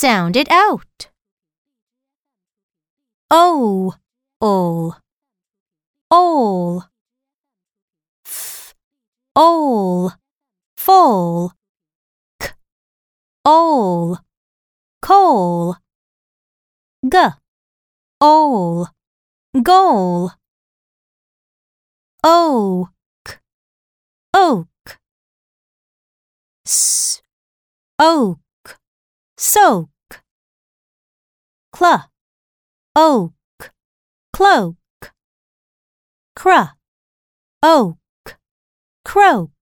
Sound it out. O, ol, ol. F, ol, fall. K, ol, coal. G, ol, goal. Oak, oak. S, oak, soak. Cl, oak, cloak. Cr, oak, croak.